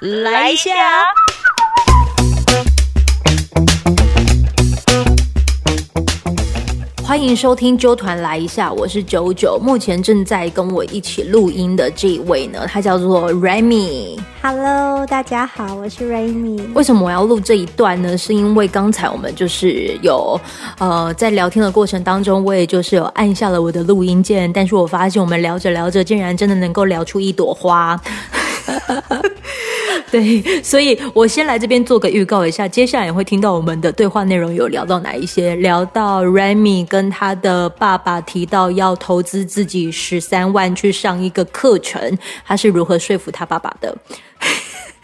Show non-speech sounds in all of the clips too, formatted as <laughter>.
来一下。欢迎收听纠团来一下，我是九九。目前正在跟我一起录音的这一位呢，他叫做 Remy。Hello，大家好，我是 Remy。为什么我要录这一段呢？是因为刚才我们就是有呃在聊天的过程当中，我也就是有按下了我的录音键，但是我发现我们聊着聊着，竟然真的能够聊出一朵花。<laughs> <laughs> 对，所以我先来这边做个预告一下，接下来也会听到我们的对话内容有聊到哪一些，聊到 Remy 跟他的爸爸提到要投资自己十三万去上一个课程，他是如何说服他爸爸的。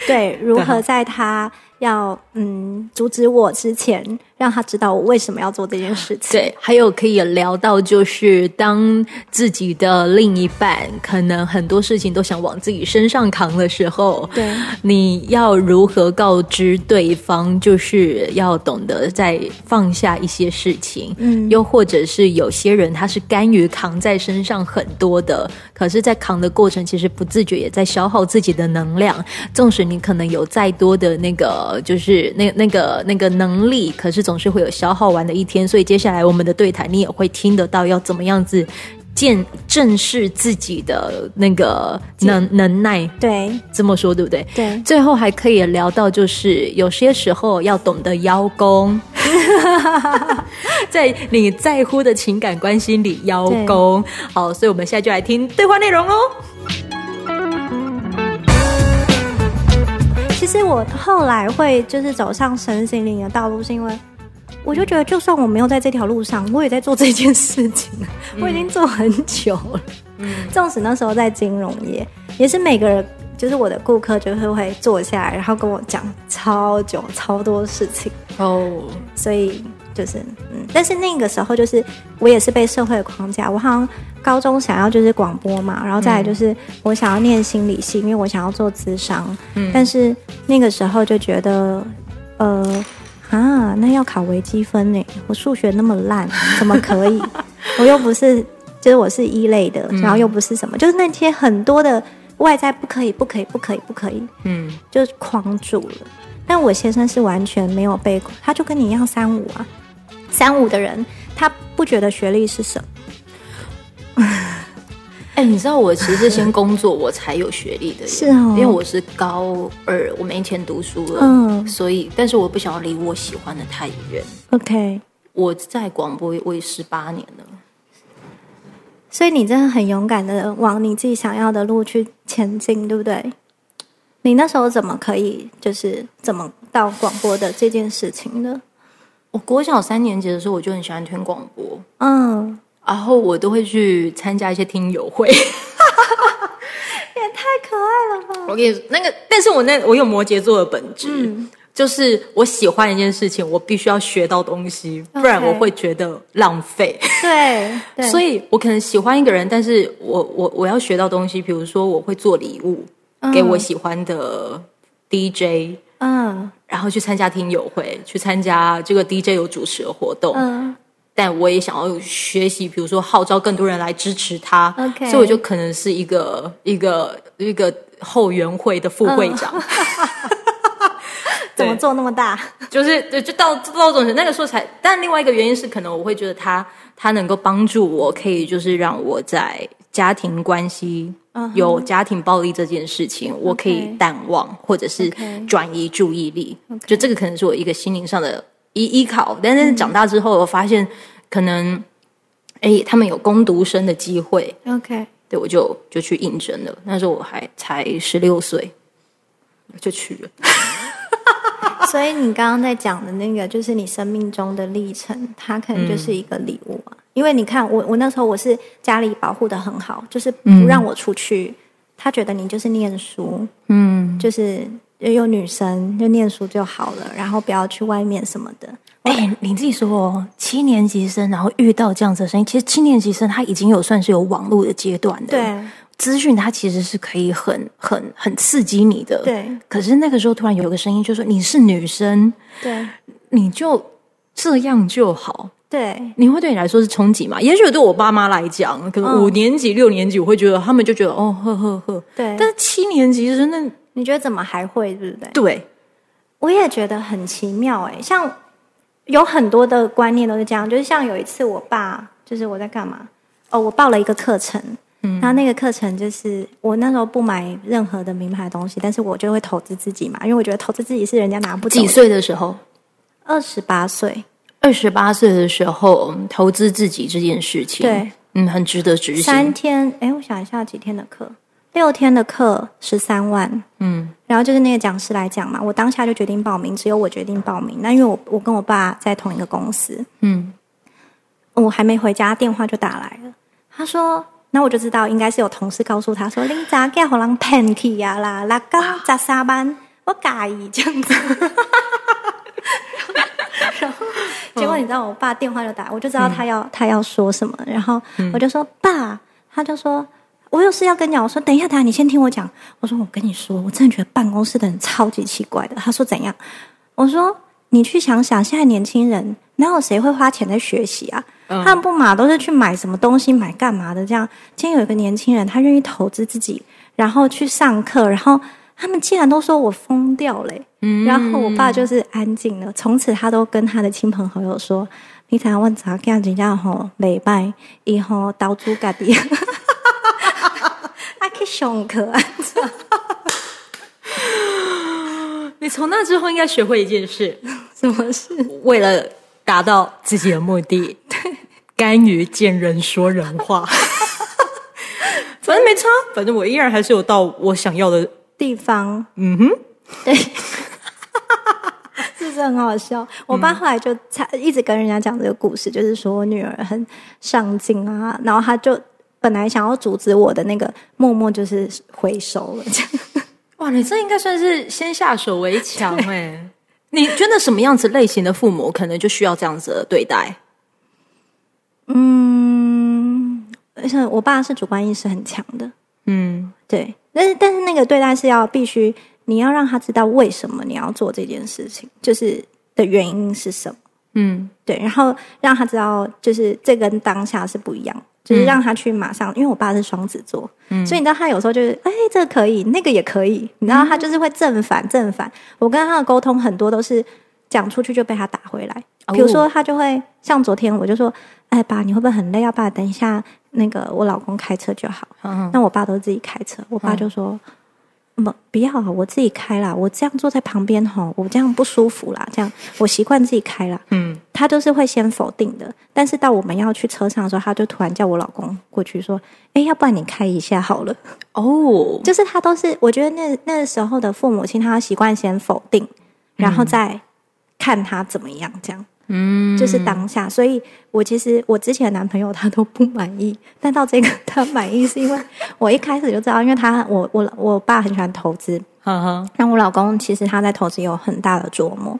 对，如何在他要嗯阻止我之前，让他知道我为什么要做这件事情。<laughs> 对，还有可以聊到，就是当自己的另一半可能很多事情都想往自己身上扛的时候，对，你要如何告知对方，就是要懂得在放下一些事情，嗯又或者是有些人他是甘于扛在身上很多的，可是，在扛的过程其实不自觉也在消耗自己的能量，纵使你可能有再多的那个，就是那那个那个能力，可是总是会有消耗完的一天。所以接下来我们的对谈，你也会听得到要怎么样子见正视自己的那个能能耐，对这么说对不对？对最后还可以聊到，就是有些时候要懂得邀功，<laughs> 在你在乎的情感关系里邀功。好，所以我们现在就来听对话内容哦。其实我后来会就是走上神心灵的道路，是因为我就觉得，就算我没有在这条路上，我也在做这件事情，我已经做很久了。嗯，<laughs> 纵使那时候在金融业，也是每个人。就是我的顾客就是会坐下来，然后跟我讲超久、超多事情，哦，所以就是嗯，但是那个时候就是我也是被社会的框架，我好像高中想要就是广播嘛，然后再来就是我想要念心理系，因为我想要做咨商，嗯但是那个时候就觉得呃啊，那要考微积分呢，我数学那么烂，<laughs> 怎么可以？我又不是就是我是一类的，然后又不是什么，就是那些很多的外在不可以，不可以，不可以，不可以，嗯，就是框住了。但我先生是完全没有被，他就跟你一样三五啊，三五的人，他不觉得学历是什么。哎、你知道我其实是先工作我才有学历的，<laughs> 是哦因为我是高二，我没钱读书了，嗯所以，但是我不想要离我喜欢的太远。OK，我在广播我也十八年了，所以你真的很勇敢的往你自己想要的路去前进，对不对？你那时候怎么可以就是怎么到广播的这件事情呢？我国小三年级的时候我就很喜欢听广播，嗯，然后我都会去参加一些听友会。<laughs> 也太可爱了吧！我跟你说，那个，但是我那我有摩羯座的本质，嗯就是我喜欢一件事情，我必须要学到东西，不然我会觉得浪费。对对，<laughs> 所以以我可能喜欢一个人，但是我我我要学到东西，比如说我会做礼物、给我喜欢的 DJ，嗯然后去参加听友会，去参加这个 DJ 有主持的活动。嗯但我也想要学习，比如说号召更多人来支持他 OK 所以我就可能是一个一个一个后援会的副会长，<laughs> 怎么做那么大？就是对就到到这种那个时候才。但另外一个原因是，可能我会觉得他他能够帮助我，可以就是让我在家庭关系。有家庭暴力这件事情，我可以淡忘，或者是转移注意力。就这个可能是我一个心灵上的依依靠。但是长大之后，我发现可能，哎，他们有攻读生的机会，OK，对我就就去应征了。那时候我还才十六岁，就去了。<laughs> 所以你刚刚在讲的那个，就是你生命中的历程，它可能就是一个礼物啊。因为你看，我我那时候我是家里保护的很好，就是不让我出去。他觉得你就是念书，嗯，就是有女生就念书就好了，然后不要去外面什么的。哎、你自己说哦，七年级生，然后遇到这样子的声音，其实七年级生他已经有算是有网络的阶段的，，对。资讯它其实是可以很很很刺激你的，。对。可是那个时候突然有个声音就说你是女生，对。你就这样就好，对。你会对你来说是冲击吗？也许对我爸妈来讲，可能嗯。五年级、六年级，我会觉得他们就觉得哦呵呵呵，对，但是七年级生那你觉得怎么还会，对不对？对，我也觉得很奇妙哎，像有很多的观念都是这样，就是像有一次我爸，就是我在干嘛？哦，我报了一个课程，嗯，然后那个课程就是我那时候不买任何的名牌东西，但是我就会投资自己嘛，因为我觉得投资自己是人家拿不走。几岁的时候？二十八岁。二十八岁的时候投资自己这件事情，对，嗯，很值得执行。三天，哎，我想一下几天的课。六天的课十三万，嗯，然后就是那个讲师来讲嘛，我当下就决定报名，只有我决定报名。那因为我我跟我爸在同一个公司，嗯，我还没回家，电话就打来了。他说，那我就知道应该是有同事告诉他说，你咋给好人骗去呀啦？那刚十三班，我介意这样子。<laughs> 然后结果你知道，我爸电话就打，我就知道他要他要说什么，然后我就说爸，他就说。我有事要跟你讲，我说等一下，等下你先听我讲。我说我跟你说，我真的觉得办公室的人超级奇怪的。他说怎样？我说你去想想，现在年轻人哪有谁会花钱在学习啊？他们不嘛都是去买什么东西，买干嘛的？这样，今天有一个年轻人，他愿意投资自己，然后去上课，然后他们竟然都说我疯掉嘞。然后我爸就是安静了，从此他都跟他的亲朋好友说：“你才问咋这样子样吼，礼拜以后到处各地。” <laughs> 胸可爱，<laughs> 你从那之后应该学会一件事，<laughs> 什么事？为了达到自己的目的，对，甘于见人说人话。<laughs> 反正没差，反正我依然还是有到我想要的地方。嗯哼，对，是不是很好笑？我爸后来就才一直跟人家讲这个故事，就是说我女儿很上进啊，然后他就。本来想要阻止我的那个默默就是回收了，<laughs> 哇！你这应该算是先下手为强 <laughs> 哎。你觉得什么样子类型的父母可能就需要这样子的对待？嗯，而且我爸是主观意识很强的，嗯，对。但是但是那个对待是要必须你要让他知道为什么你要做这件事情，就是的原因是什么？嗯，对。然后让他知道，就是这跟当下是不一样。就是让他去马上，因为我爸是双子座，所以你知道他有时候就是，哎，这个可以，那个也可以，你知道他就是会正反正反。我跟他的沟通很多都是讲出去就被他打回来。比如说他就会像昨天我就说，哎爸，你会不会很累？要爸等一下那个我老公开车就好。那我爸都自己开车，我爸就说。不，不要，我自己开啦。我这样坐在旁边吼，我这样不舒服啦。这样我习惯自己开啦。嗯，他都是会先否定的，但是到我们要去车上的时候，他就突然叫我老公过去说：“哎，要不然你开一下好了。”哦，就是他都是，我觉得那那时候的父母亲，他习惯先否定，然后再看他怎么样这样。嗯，就是当下，所以我其实我之前的男朋友他都不满意，但到这个他满意，是因为我一开始就知道，因为他我我我爸很喜欢投资，嗯哼，那我老公其实他在投资有很大的琢磨。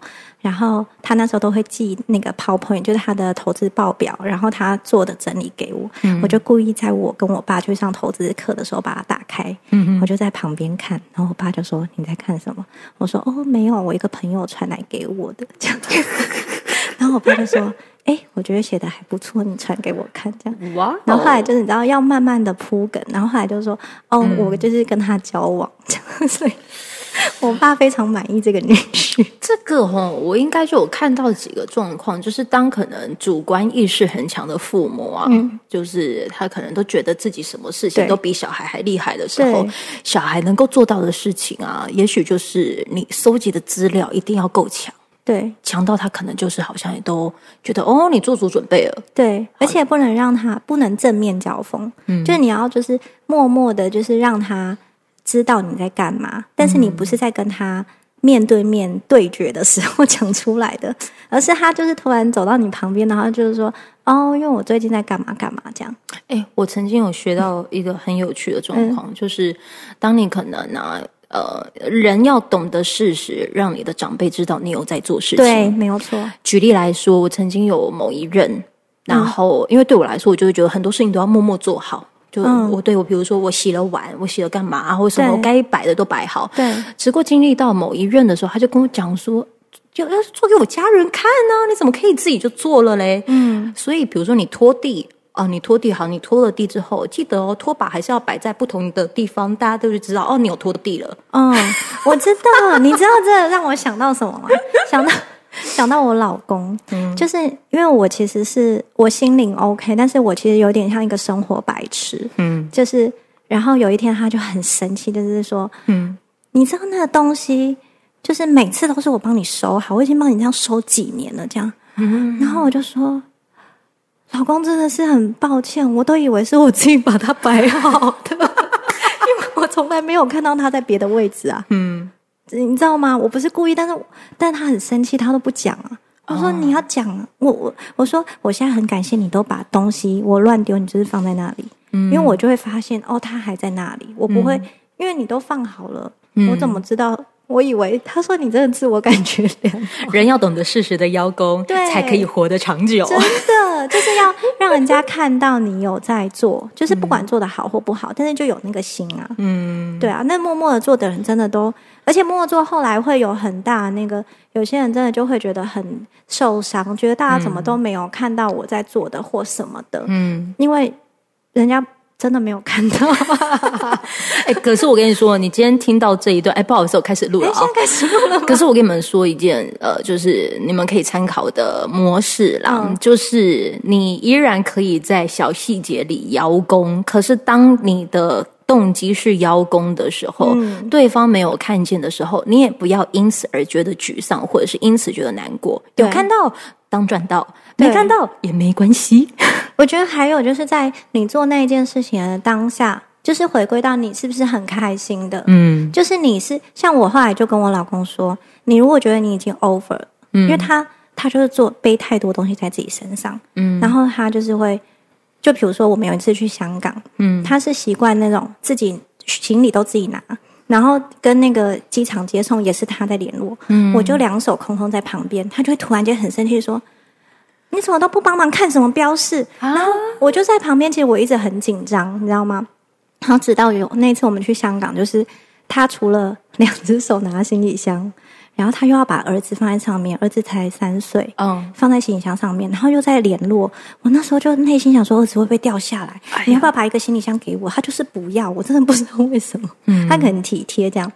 然后他那时候都会寄那个 PowerPoint，就是他的投资报表，然后他做的整理给我。我就故意在我跟我爸去上投资课的时候把它打开，我就在旁边看。然后我爸就说：“你在看什么？”我说：“哦，没有，我一个朋友传来给我的。<laughs> ”这样，然后我爸就说：“哎，我觉得写的还不错，你传给我看。”这样，哇！然后后来就是你知道要慢慢的铺梗，然后后来就说：“哦，我就是跟他交往。<laughs> ”这样，所以。<laughs> 我爸非常满意这个女婿。这个哈，我应该就有看到几个状况，就是当可能主观意识很强的父母啊，就是他可能都觉得自己什么事情都比小孩还厉害的时候，小孩能够做到的事情啊，也许就是你收集的资料一定要够强，对，强到他可能就是好像也都觉得哦，你做足准备了，对，而且不能让他不能正面交锋，嗯，就是你要就是默默的，就是让他。知道你在干嘛，但是你不是在跟他面对面对决的时候讲出来的，而是他就是突然走到你旁边，然后就是说：“哦，因为我最近在干嘛干嘛。”这样。哎，我曾经有学到一个很有趣的状况，就是当你可能呢，呃，人要懂得事实，让你的长辈知道你有在做事情。对，没有错。举例来说，我曾经有某一任，然后因为对我来说，我就会觉得很多事情都要默默做好。就我对我，比如说我洗了碗，我洗了干嘛，或者什么该摆的都摆好。对，只不过经历到某一任的时候，他就跟我讲说，就要做给我家人看呢，你怎么可以自己就做了嘞？嗯，所以比如说你拖地哦，你拖地好，你拖了地之后，记得哦，拖把还是要摆在不同的地方，大家都会知道哦，你有拖地了。嗯，<laughs> 我知道，你知道这让我想到什么吗？想到想到我老公，嗯就是因为我其实是我心灵 OK，但是我其实有点像一个生活白痴，嗯，就是然后有一天他就很生气，就是说，嗯，你知道那个东西，就是每次都是我帮你收好，我已经帮你这样收几年了，这样，嗯，然后我就说。老公真的是很抱歉，我都以为是我自己把它摆好的，<laughs> 因为我从来没有看到他在别的位置啊。嗯，你知道吗？我不是故意，但是但他很生气，他都不讲啊。我说你要讲，我我我说我现在很感谢你都把东西我乱丢，你就是放在那里，因为我就会发现哦，他还在那里，我不会，因为你都放好了，我怎么知道？我以为他说你真的自我感觉良好，<laughs> 人要懂得适时的邀功，对，才可以活得长久。真的就是要让人家看到你有在做，就是不管做的好或不好，但是就有那个心啊。嗯，对啊，那默默的做的人真的都，而且默默做后来会有很大那个，有些人真的就会觉得很受伤，觉得大家怎么都没有看到我在做的或什么的。嗯，因为人家。真的没有看到，<laughs> 哎，可是我跟你说，你今天听到这一段，哎，不好意思，我开始录了啊，开始录了。可是我跟你们说一件，呃，就是你们可以参考的模式啦，就是你依然可以在小细节里邀功，可是当你的动机是邀功的时候，对方没有看见的时候，你也不要因此而觉得沮丧，或者是因此觉得难过。有看到当赚到，没看到也没关系。我觉得还有就是在你做那件事情的当下，就是回归到你是不是很开心的？嗯，就是你是像我后来就跟我老公说，你如果觉得你已经 over，嗯，因为他他就是做背太多东西在自己身上，嗯，然后他就是会，就比如说我们有一次去香港，嗯，他是习惯那种自己行李都自己拿，然后跟那个机场接送也是他在联络，嗯，我就两手空空在旁边，他就会突然间很生气说。你怎么都不帮忙看什么标示？然后我就在旁边，其实我一直很紧张，你知道吗？然后直到有那次我们去香港，就是他除了两只手拿行李箱，然后他又要把儿子放在上面，儿子才三岁，嗯，放在行李箱上面，然后又在联络。我那时候就内心想说，儿子会不会掉下来？你要不要把一个行李箱给我？他就是不要，我真的不知道为什么。嗯，他很体贴，这样，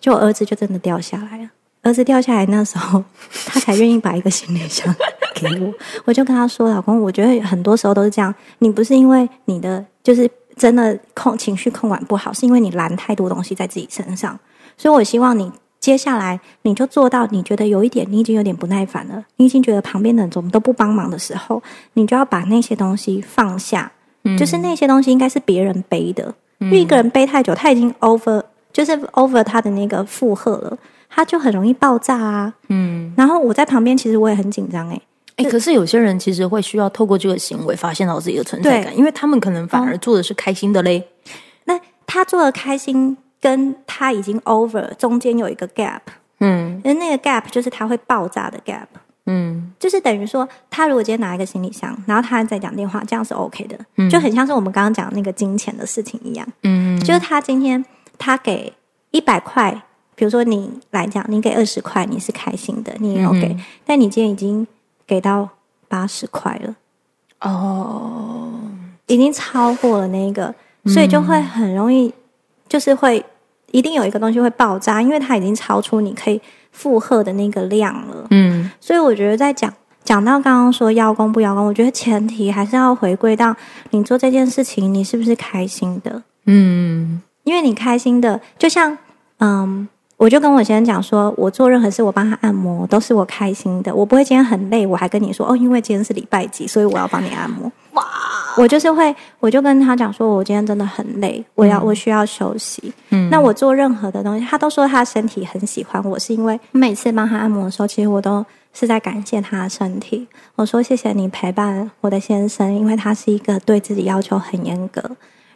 就儿子就真的掉下来了。儿子掉下来那时候，他才愿意把一个行李箱给我。<laughs> 我就跟他说：“老公，我觉得很多时候都是这样。你不是因为你的就是真的控情绪控管不好，是因为你拦太多东西在自己身上。所以我希望你接下来你就做到，你觉得有一点你已经有点不耐烦了，你已经觉得旁边的人怎么都不帮忙的时候，你就要把那些东西放下。嗯。就是那些东西应该是别人背的，因为一个人背太久，他已经 over，就是 over 他的那个负荷了。”他就很容易爆炸啊，嗯，然后我在旁边，其实我也很紧张，哎，哎，可是有些人其实会需要透过这个行为发现到自己的存在感，因为他们可能反而做的是开心的嘞。那他做的开心，跟他已经 over 中间有一个 gap，嗯，那那个 gap 就是他会爆炸的 gap，嗯，就是等于说，他如果今天拿一个行李箱，然后他在讲电话，这样是 OK 的，就很像是我们刚刚讲那个金钱的事情一样，嗯，就是他今天他给一百块。比如说你来讲，你给二十块，你是开心的，你也有给，但你今天已经给到八十块了，哦，已经超过了那个，所以就会很容易，就是会一定有一个东西会爆炸，因为它已经超出你可以负荷的那个量了。嗯，所以我觉得在讲讲到刚刚说邀功不邀功，我觉得前提还是要回归到你做这件事情，你是不是开心的？嗯，因为你开心的，就像嗯。我就跟我先生讲说，我做任何事，我帮他按摩，都是我开心的。我不会今天很累，我还跟你说哦，因为今天是礼拜几，所以我要帮你按摩。哇！我就是会，我就跟他讲说，我今天真的很累，我要我需要休息。嗯，那我做任何的东西，他都说他身体很喜欢我，是因为每次帮他按摩的时候，其实我都是在感谢他的身体。我说谢谢你陪伴我的先生，因为他是一个对自己要求很严格，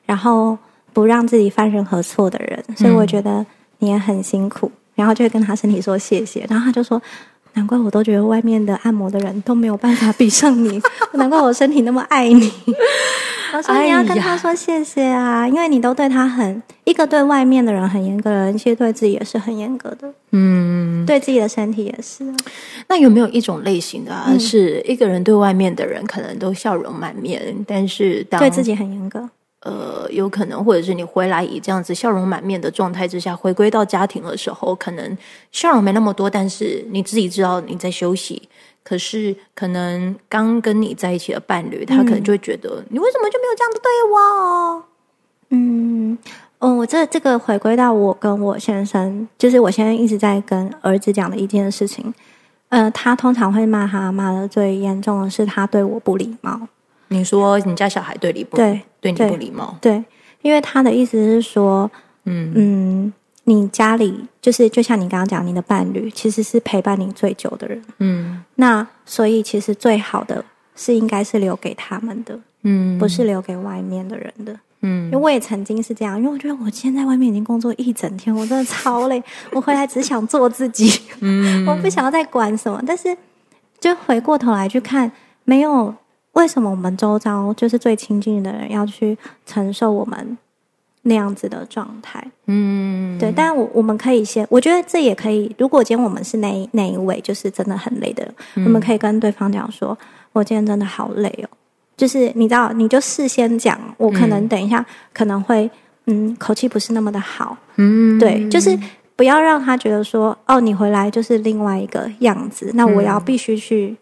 然后不让自己犯任何错的人，所以我觉得。你也很辛苦，然后就会跟他身体说谢谢，然后他就说：“难怪我都觉得外面的按摩的人都没有办法比上你，<laughs> 难怪我身体那么爱你。<laughs> ”我说：“你要跟他说谢谢啊，因为你都对他很一个对外面的人很严格的人，其实对自己也是很严格的。”嗯，对自己的身体也是。那有没有一种类型的，啊，是一个人对外面的人可能都笑容满面，但是对自己很严格？呃，有可能，或者是你回来以这样子笑容满面的状态之下，回归到家庭的时候，可能笑容没那么多，但是你自己知道你在休息。可是，可能刚跟你在一起的伴侣，他可能就会觉得，你为什么就没有这样子对我？嗯，哦，我这这个回归到我跟我先生，就是我现在一直在跟儿子讲的一件事情。呃，他通常会骂他骂的最严重的是他对我不礼貌。你说你家小孩对你不对对你不礼貌？对，因为他的意思是说，嗯。嗯，你家里就是就像你刚刚讲，你的伴侣其实是陪伴你最久的人，嗯，那所以其实最好的是应该是留给他们的，嗯，不是留给外面的人的，嗯，因为我也曾经是这样，因为我觉得我今天在外面已经工作一整天，我真的超累，<laughs> 我回来只想做自己，嗯，<laughs> 我不想要再管什么，但是就回过头来去看，没有。为什么我们周遭就是最亲近的人要去承受我们那样子的状态？嗯，对。但我我们可以先，我觉得这也可以。如果今天我们是那那一位，就是真的很累的，我们可以跟对方讲说：“我今天真的好累哦。”就是你知道，你就事先讲，我可能等一下可能会嗯口气不是那么的好。嗯，对，就是不要让他觉得说：“哦，你回来就是另外一个样子。”那我要必须去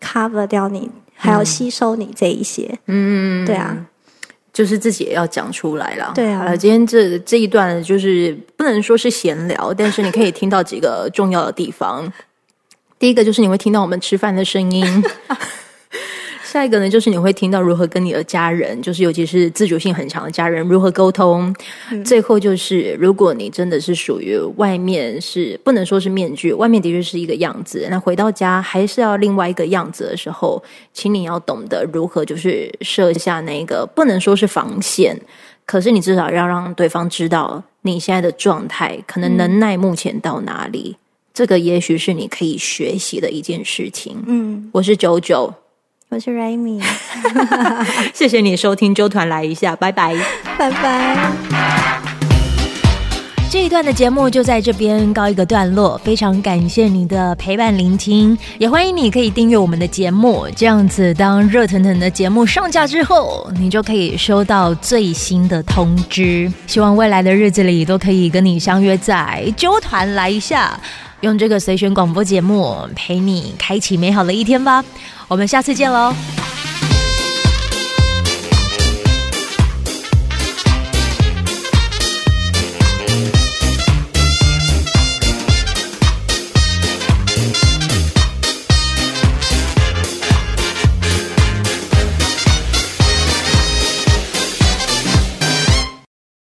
cover 掉你。还要吸收你这一些，嗯，对啊，就是自己也要讲出来了。对啊，今天这这一段就是不能说是闲聊，但是你可以听到几个重要的地方。<laughs> 第一个就是你会听到我们吃饭的声音。<laughs> <laughs> 下一个呢，就是你会听到如何跟你的家人，就是尤其是自主性很强的家人如何沟通。最后就是，如果你真的是属于外面是不能说是面具，外面的确是一个样子，那回到家还是要另外一个样子的时候，请你要懂得如何就是设下那个不能说是防线，可是你至少要让对方知道你现在的状态，可能能耐目前到哪里。这个也许是你可以学习的一件事情。嗯，我是九九。我是 Raymi，<laughs> 谢谢你收听周团来一下，拜拜，拜拜。这一段的节目就在这边告一个段落，非常感谢你的陪伴聆听，也欢迎你可以订阅我们的节目，这样子当热腾腾的节目上架之后，你就可以收到最新的通知。希望未来的日子里都可以跟你相约在周团来一下。用这个随选广播节目陪你开启美好的一天吧，我们下次见喽。